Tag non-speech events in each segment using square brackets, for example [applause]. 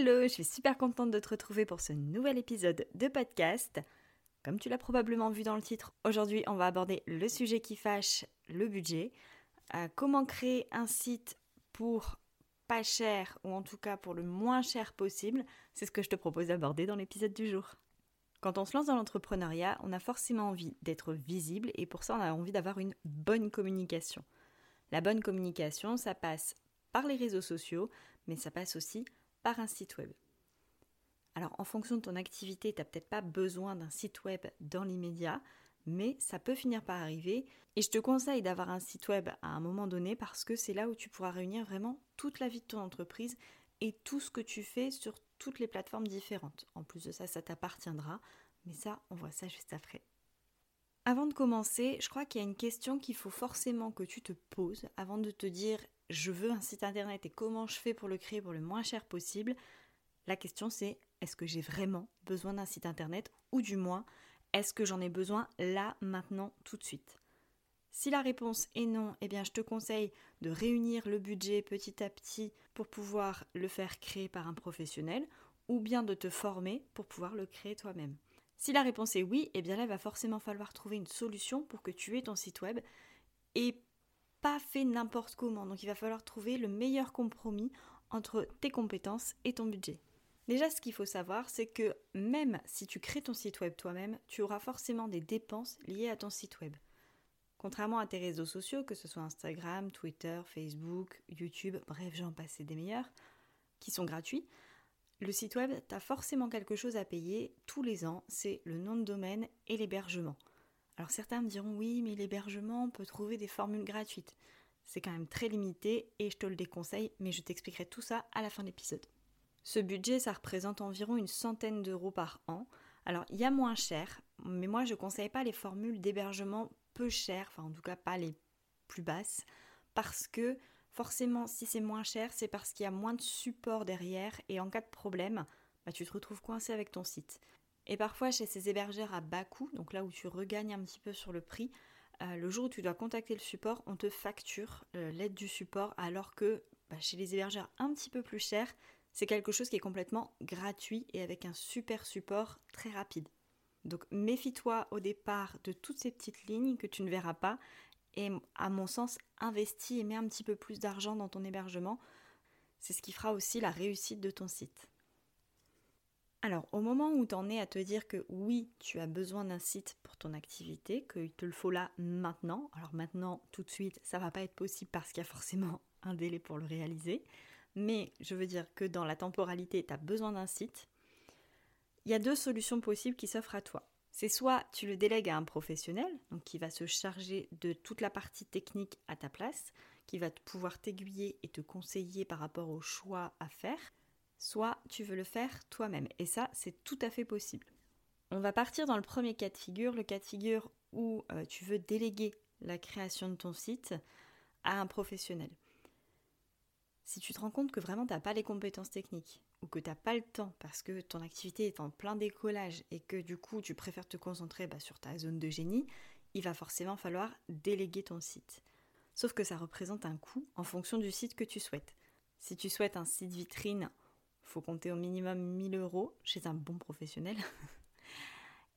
Hello, je suis super contente de te retrouver pour ce nouvel épisode de podcast. Comme tu l'as probablement vu dans le titre, aujourd'hui on va aborder le sujet qui fâche, le budget. Euh, comment créer un site pour pas cher, ou en tout cas pour le moins cher possible, c'est ce que je te propose d'aborder dans l'épisode du jour. Quand on se lance dans l'entrepreneuriat, on a forcément envie d'être visible et pour ça on a envie d'avoir une bonne communication. La bonne communication, ça passe par les réseaux sociaux, mais ça passe aussi par un site web. Alors en fonction de ton activité, tu n'as peut-être pas besoin d'un site web dans l'immédiat, mais ça peut finir par arriver. Et je te conseille d'avoir un site web à un moment donné parce que c'est là où tu pourras réunir vraiment toute la vie de ton entreprise et tout ce que tu fais sur toutes les plateformes différentes. En plus de ça, ça t'appartiendra, mais ça, on voit ça juste après. Avant de commencer, je crois qu'il y a une question qu'il faut forcément que tu te poses avant de te dire je veux un site internet et comment je fais pour le créer pour le moins cher possible. La question c'est est-ce que j'ai vraiment besoin d'un site internet ou du moins est-ce que j'en ai besoin là, maintenant, tout de suite? Si la réponse est non, eh bien je te conseille de réunir le budget petit à petit pour pouvoir le faire créer par un professionnel ou bien de te former pour pouvoir le créer toi-même. Si la réponse est oui, eh bien là, il va forcément falloir trouver une solution pour que tu aies ton site web et pas fait n'importe comment. Donc il va falloir trouver le meilleur compromis entre tes compétences et ton budget. Déjà, ce qu'il faut savoir, c'est que même si tu crées ton site web toi-même, tu auras forcément des dépenses liées à ton site web. Contrairement à tes réseaux sociaux, que ce soit Instagram, Twitter, Facebook, YouTube, bref, j'en passe des meilleurs, qui sont gratuits, le site web, tu forcément quelque chose à payer tous les ans, c'est le nom de domaine et l'hébergement. Alors certains me diront oui, mais l'hébergement, on peut trouver des formules gratuites. C'est quand même très limité et je te le déconseille, mais je t'expliquerai tout ça à la fin de l'épisode. Ce budget, ça représente environ une centaine d'euros par an. Alors, il y a moins cher, mais moi, je ne conseille pas les formules d'hébergement peu chères, enfin, en tout cas, pas les plus basses, parce que forcément, si c'est moins cher, c'est parce qu'il y a moins de support derrière et en cas de problème, bah, tu te retrouves coincé avec ton site. Et parfois, chez ces hébergeurs à bas coût, donc là où tu regagnes un petit peu sur le prix, euh, le jour où tu dois contacter le support, on te facture euh, l'aide du support, alors que bah, chez les hébergeurs un petit peu plus chers, c'est quelque chose qui est complètement gratuit et avec un super support très rapide. Donc méfie-toi au départ de toutes ces petites lignes que tu ne verras pas et à mon sens investis et mets un petit peu plus d'argent dans ton hébergement. C'est ce qui fera aussi la réussite de ton site. Alors au moment où tu en es à te dire que oui, tu as besoin d'un site pour ton activité, qu'il te le faut là maintenant, alors maintenant tout de suite ça va pas être possible parce qu'il y a forcément [laughs] un délai pour le réaliser, mais je veux dire que dans la temporalité, tu as besoin d'un site, il y a deux solutions possibles qui s'offrent à toi. C'est soit tu le délègues à un professionnel, donc qui va se charger de toute la partie technique à ta place, qui va pouvoir t'aiguiller et te conseiller par rapport au choix à faire, soit tu veux le faire toi-même. Et ça, c'est tout à fait possible. On va partir dans le premier cas de figure, le cas de figure où euh, tu veux déléguer la création de ton site à un professionnel. Si tu te rends compte que vraiment tu n'as pas les compétences techniques ou que tu n'as pas le temps parce que ton activité est en plein décollage et que du coup tu préfères te concentrer bah, sur ta zone de génie, il va forcément falloir déléguer ton site. Sauf que ça représente un coût en fonction du site que tu souhaites. Si tu souhaites un site vitrine, faut compter au minimum 1000 euros chez un bon professionnel. [laughs]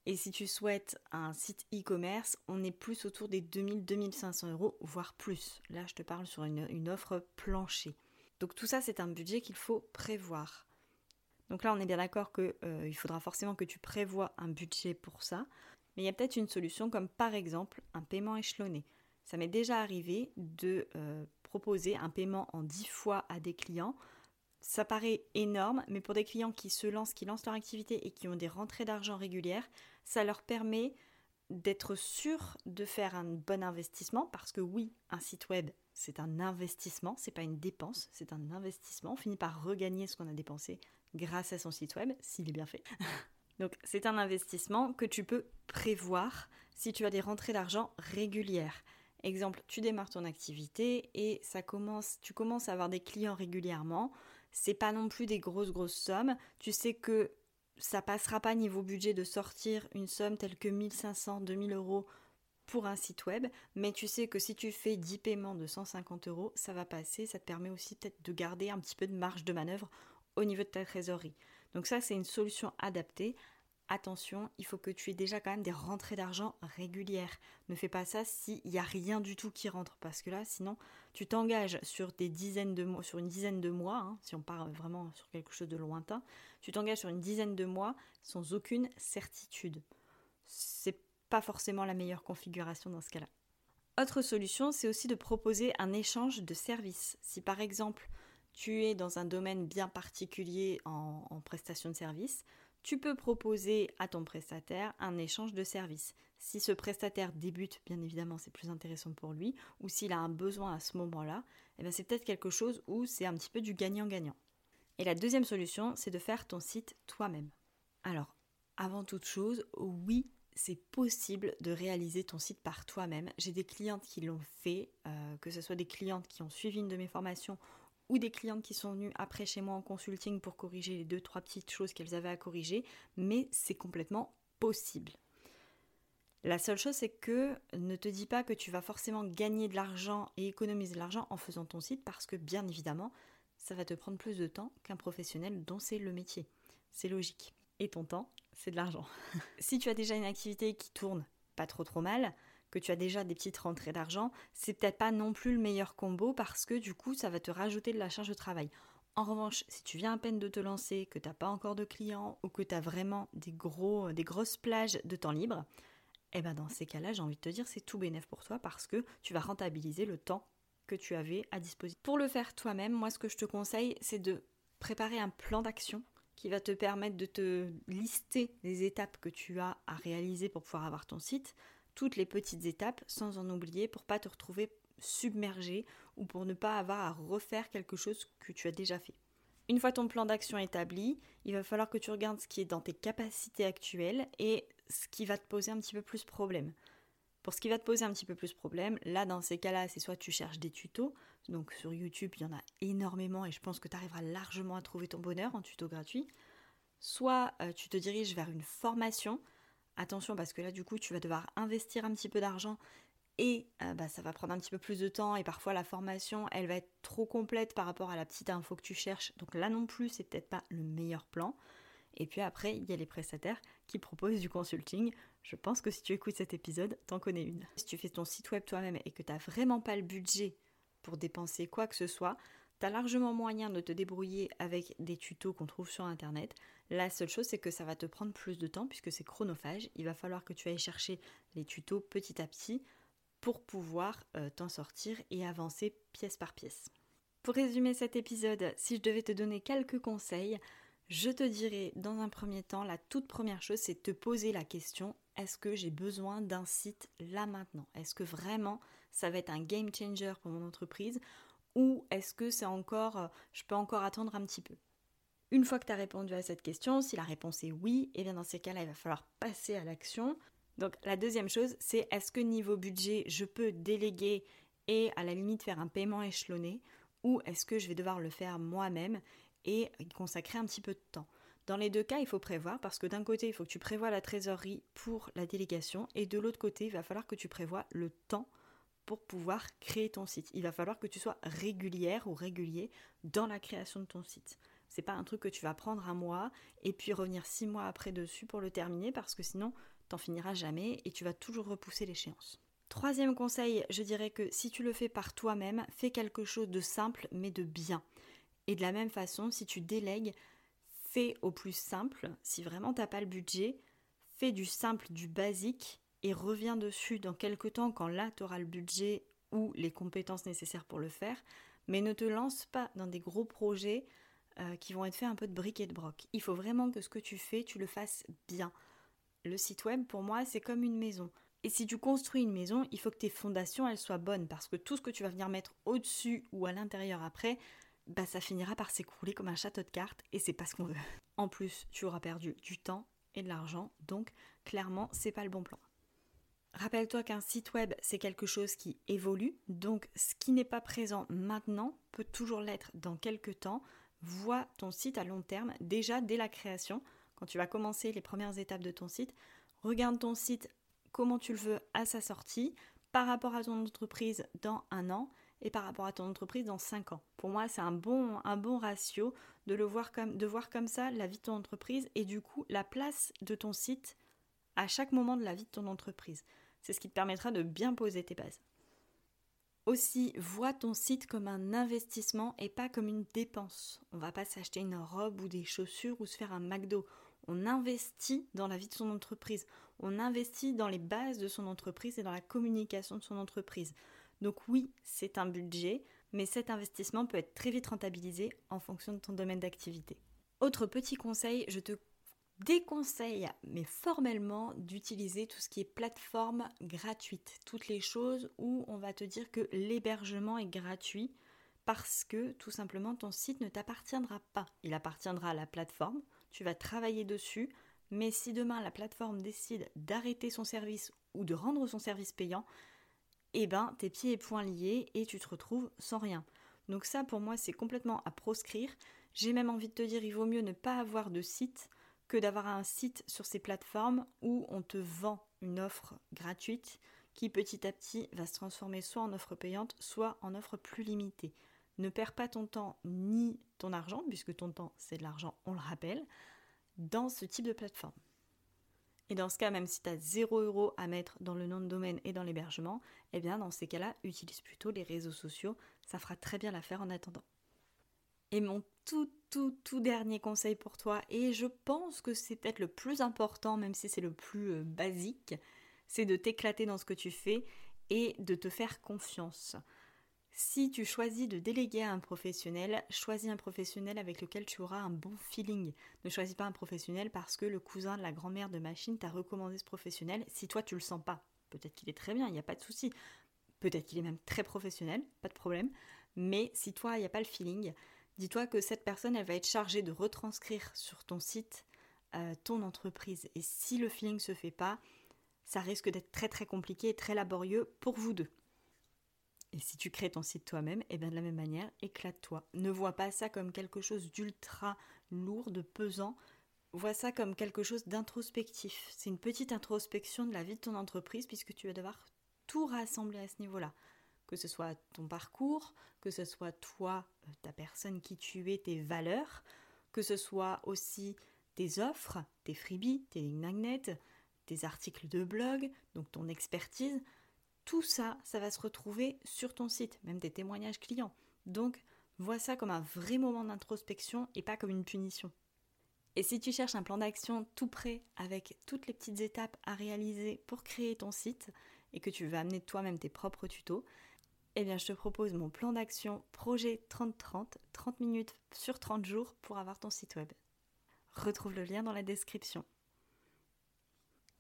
Et si tu souhaites un site e-commerce, on est plus autour des 2000-2500 euros, voire plus. Là, je te parle sur une, offre planchée. Donc tout ça, c'est un budget qu'il faut prévoir. Donc là, on est bien d'accord qu'il euh, faudra forcément que tu prévois un budget pour ça. Mais il y a peut-être une solution comme par exemple un paiement échelonné. Ça m'est déjà arrivé de euh, proposer un paiement en 10 fois à des clients. Ça paraît énorme, mais pour des clients qui se lancent, qui lancent leur activité et qui ont des rentrées d'argent régulières, ça leur permet d'être sûr de faire un bon investissement parce que oui, un site web, c'est un investissement, c'est pas une dépense, c'est un investissement. On finit par regagner ce qu'on a dépensé grâce à son site web, s'il est bien fait. [laughs] Donc c'est un investissement que tu peux prévoir si tu as des rentrées d'argent régulières. Exemple, tu démarres ton activité et ça commence, tu commences à avoir des clients régulièrement. C'est pas non plus des grosses grosses sommes. Tu sais que ça passera pas niveau budget de sortir une somme telle que 1500, 2000 euros pour un site web, mais tu sais que si tu fais 10 paiements de 150 euros, ça va passer, ça te permet aussi peut-être de garder un petit peu de marge de manœuvre au niveau de ta trésorerie. Donc ça, c'est une solution adaptée. Attention, il faut que tu aies déjà quand même des rentrées d'argent régulières. Ne fais pas ça s'il n'y a rien du tout qui rentre, parce que là, sinon, tu t'engages sur des dizaines de mois, sur une dizaine de mois, hein, si on part vraiment sur quelque chose de lointain, tu t'engages sur une dizaine de mois sans aucune certitude. C'est pas forcément la meilleure configuration dans ce cas-là. Autre solution, c'est aussi de proposer un échange de services. Si par exemple tu es dans un domaine bien particulier en, en prestation de services, tu peux proposer à ton prestataire un échange de services. Si ce prestataire débute, bien évidemment, c'est plus intéressant pour lui, ou s'il a un besoin à ce moment-là, eh c'est peut-être quelque chose où c'est un petit peu du gagnant-gagnant. Et la deuxième solution, c'est de faire ton site toi-même. Alors, avant toute chose, oui, c'est possible de réaliser ton site par toi-même. J'ai des clientes qui l'ont fait, euh, que ce soit des clientes qui ont suivi une de mes formations ou des clientes qui sont venues après chez moi en consulting pour corriger les deux, trois petites choses qu'elles avaient à corriger, mais c'est complètement possible. La seule chose, c'est que ne te dis pas que tu vas forcément gagner de l'argent et économiser de l'argent en faisant ton site parce que bien évidemment, ça va te prendre plus de temps qu'un professionnel dont c'est le métier. C'est logique. Et ton temps, c'est de l'argent. [laughs] si tu as déjà une activité qui tourne pas trop trop mal, que tu as déjà des petites rentrées d'argent, c'est peut-être pas non plus le meilleur combo parce que du coup, ça va te rajouter de la charge de travail. En revanche, si tu viens à peine de te lancer, que tu n'as pas encore de clients ou que tu as vraiment des, gros, des grosses plages de temps libre, eh ben dans ces cas-là, j'ai envie de te dire, c'est tout bénéf pour toi parce que tu vas rentabiliser le temps que tu avais à disposition. Pour le faire toi-même, moi ce que je te conseille, c'est de préparer un plan d'action qui va te permettre de te lister les étapes que tu as à réaliser pour pouvoir avoir ton site, toutes les petites étapes sans en oublier pour pas te retrouver submergé ou pour ne pas avoir à refaire quelque chose que tu as déjà fait. Une fois ton plan d'action établi, il va falloir que tu regardes ce qui est dans tes capacités actuelles et ce qui va te poser un petit peu plus problème. Pour ce qui va te poser un petit peu plus problème, là dans ces cas-là, c'est soit tu cherches des tutos, donc sur YouTube il y en a énormément et je pense que tu arriveras largement à trouver ton bonheur en tuto gratuit, soit euh, tu te diriges vers une formation. Attention parce que là du coup tu vas devoir investir un petit peu d'argent et euh, bah, ça va prendre un petit peu plus de temps et parfois la formation elle va être trop complète par rapport à la petite info que tu cherches. Donc là non plus c'est peut-être pas le meilleur plan. Et puis après il y a les prestataires qui proposent du consulting. Je pense que si tu écoutes cet épisode t'en connais une. Si tu fais ton site web toi-même et que tu n'as vraiment pas le budget pour dépenser quoi que ce soit largement moyen de te débrouiller avec des tutos qu'on trouve sur internet. La seule chose c'est que ça va te prendre plus de temps puisque c'est chronophage. Il va falloir que tu ailles chercher les tutos petit à petit pour pouvoir euh, t'en sortir et avancer pièce par pièce. Pour résumer cet épisode, si je devais te donner quelques conseils, je te dirais dans un premier temps, la toute première chose, c'est de te poser la question, est-ce que j'ai besoin d'un site là maintenant? Est-ce que vraiment ça va être un game changer pour mon entreprise? Ou est-ce que c'est encore, euh, je peux encore attendre un petit peu? Une fois que tu as répondu à cette question, si la réponse est oui, et eh bien dans ces cas-là, il va falloir passer à l'action. Donc la deuxième chose, c'est est-ce que niveau budget, je peux déléguer et à la limite faire un paiement échelonné ou est-ce que je vais devoir le faire moi-même et consacrer un petit peu de temps? Dans les deux cas, il faut prévoir parce que d'un côté, il faut que tu prévois la trésorerie pour la délégation et de l'autre côté, il va falloir que tu prévois le temps pour pouvoir créer ton site. Il va falloir que tu sois régulière ou régulier dans la création de ton site. C'est pas un truc que tu vas prendre un mois et puis revenir six mois après dessus pour le terminer parce que sinon t'en finiras jamais et tu vas toujours repousser l'échéance. Troisième conseil, je dirais que si tu le fais par toi-même, fais quelque chose de simple mais de bien. Et de la même façon, si tu délègues, fais au plus simple. Si vraiment t'as pas le budget, fais du simple, du basique et reviens dessus dans quelques temps quand là tu auras le budget ou les compétences nécessaires pour le faire. Mais ne te lance pas dans des gros projets euh, qui vont être faits un peu de briques et de broc. Il faut vraiment que ce que tu fais, tu le fasses bien le site web, pour moi, c'est comme une maison. Et si tu construis une maison, il faut que tes fondations elles soient bonnes parce que tout ce que tu vas venir mettre au-dessus ou à l'intérieur après, bah ça finira par s'écrouler comme un château de cartes et c'est pas ce qu'on veut. En plus, tu auras perdu du temps et de l'argent, donc clairement, c'est pas le bon plan. Rappelle-toi qu'un site web, c'est quelque chose qui évolue, donc ce qui n'est pas présent maintenant peut toujours l'être dans quelques temps. Vois ton site à long terme, déjà dès la création, quand tu vas commencer les premières étapes de ton site. Regarde ton site, comment tu le veux à sa sortie, par rapport à ton entreprise dans un an et par rapport à ton entreprise dans cinq ans. Pour moi, c'est un bon, un bon ratio de, le voir comme, de voir comme ça la vie de ton entreprise et du coup la place de ton site à chaque moment de la vie de ton entreprise. C'est ce qui te permettra de bien poser tes bases. Aussi, vois ton site comme un investissement et pas comme une dépense. On va pas s'acheter une robe ou des chaussures ou se faire un McDo. On investit dans la vie de son entreprise. On investit dans les bases de son entreprise et dans la communication de son entreprise. Donc oui, c'est un budget, mais cet investissement peut être très vite rentabilisé en fonction de ton domaine d'activité. Autre petit conseil, je te déconseille, mais formellement, d'utiliser tout ce qui est plateforme gratuite. Toutes les choses où on va te dire que l'hébergement est gratuit parce que tout simplement ton site ne t'appartiendra pas. Il appartiendra à la plateforme, tu vas travailler dessus, mais si demain la plateforme décide d'arrêter son service ou de rendre son service payant, eh ben tes pieds et poings liés et tu te retrouves sans rien. Donc ça pour moi c'est complètement à proscrire. J'ai même envie de te dire il vaut mieux ne pas avoir de site que d'avoir un site sur ces plateformes où on te vend une offre gratuite qui petit à petit va se transformer soit en offre payante, soit en offre plus limitée. Ne perds pas ton temps ni ton argent, puisque ton temps c'est de l'argent, on le rappelle, dans ce type de plateforme. Et dans ce cas, même si tu as 0 euros à mettre dans le nom de domaine et dans l'hébergement, eh bien dans ces cas-là, utilise plutôt les réseaux sociaux, ça fera très bien l'affaire en attendant. Et mon tout, tout, tout dernier conseil pour toi, et je pense que c'est peut-être le plus important, même si c'est le plus euh, basique, c'est de t'éclater dans ce que tu fais et de te faire confiance. Si tu choisis de déléguer à un professionnel, choisis un professionnel avec lequel tu auras un bon feeling. Ne choisis pas un professionnel parce que le cousin de la grand-mère de machine t'a recommandé ce professionnel si toi tu le sens pas. Peut-être qu'il est très bien, il n'y a pas de souci. Peut-être qu'il est même très professionnel, pas de problème. Mais si toi, il n'y a pas le feeling, dis-toi que cette personne, elle va être chargée de retranscrire sur ton site euh, ton entreprise. Et si le feeling se fait pas, ça risque d'être très très compliqué et très laborieux pour vous deux. Et si tu crées ton site toi-même, et eh bien de la même manière, éclate-toi. Ne vois pas ça comme quelque chose d'ultra lourd, de pesant. Vois ça comme quelque chose d'introspectif. C'est une petite introspection de la vie de ton entreprise puisque tu vas devoir tout rassembler à ce niveau-là que ce soit ton parcours, que ce soit toi, ta personne qui tu es, tes valeurs, que ce soit aussi tes offres, tes freebies, tes lignes magnets, tes articles de blog, donc ton expertise, tout ça, ça va se retrouver sur ton site, même tes témoignages clients. Donc, vois ça comme un vrai moment d'introspection et pas comme une punition. Et si tu cherches un plan d'action tout prêt avec toutes les petites étapes à réaliser pour créer ton site et que tu veux amener toi-même tes propres tutos, eh bien je te propose mon plan d'action projet 30-30, 30 minutes sur 30 jours pour avoir ton site web. Retrouve le lien dans la description.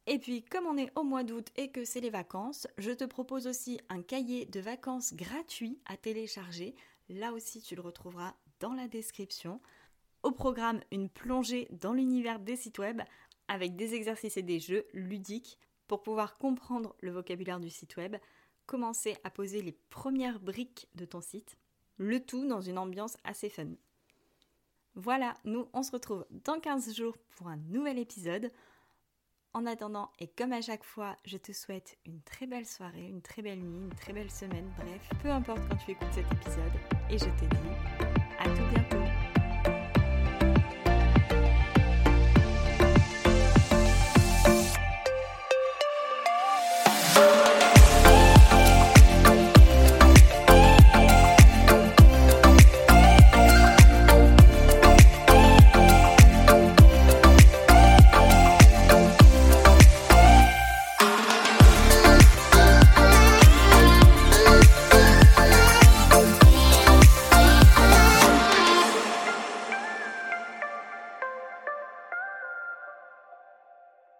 Et puis, comme on est au mois d'août et que c'est les vacances, je te propose aussi un cahier de vacances gratuit à télécharger. Là aussi, tu le retrouveras dans la description. Au programme, une plongée dans l'univers des sites web avec des exercices et des jeux ludiques pour pouvoir comprendre le vocabulaire du site web, commencer à poser les premières briques de ton site, le tout dans une ambiance assez fun. Voilà, nous on se retrouve dans 15 jours pour un nouvel épisode. En attendant, et comme à chaque fois, je te souhaite une très belle soirée, une très belle nuit, une très belle semaine, bref, peu importe quand tu écoutes cet épisode, et je te dis à tout bientôt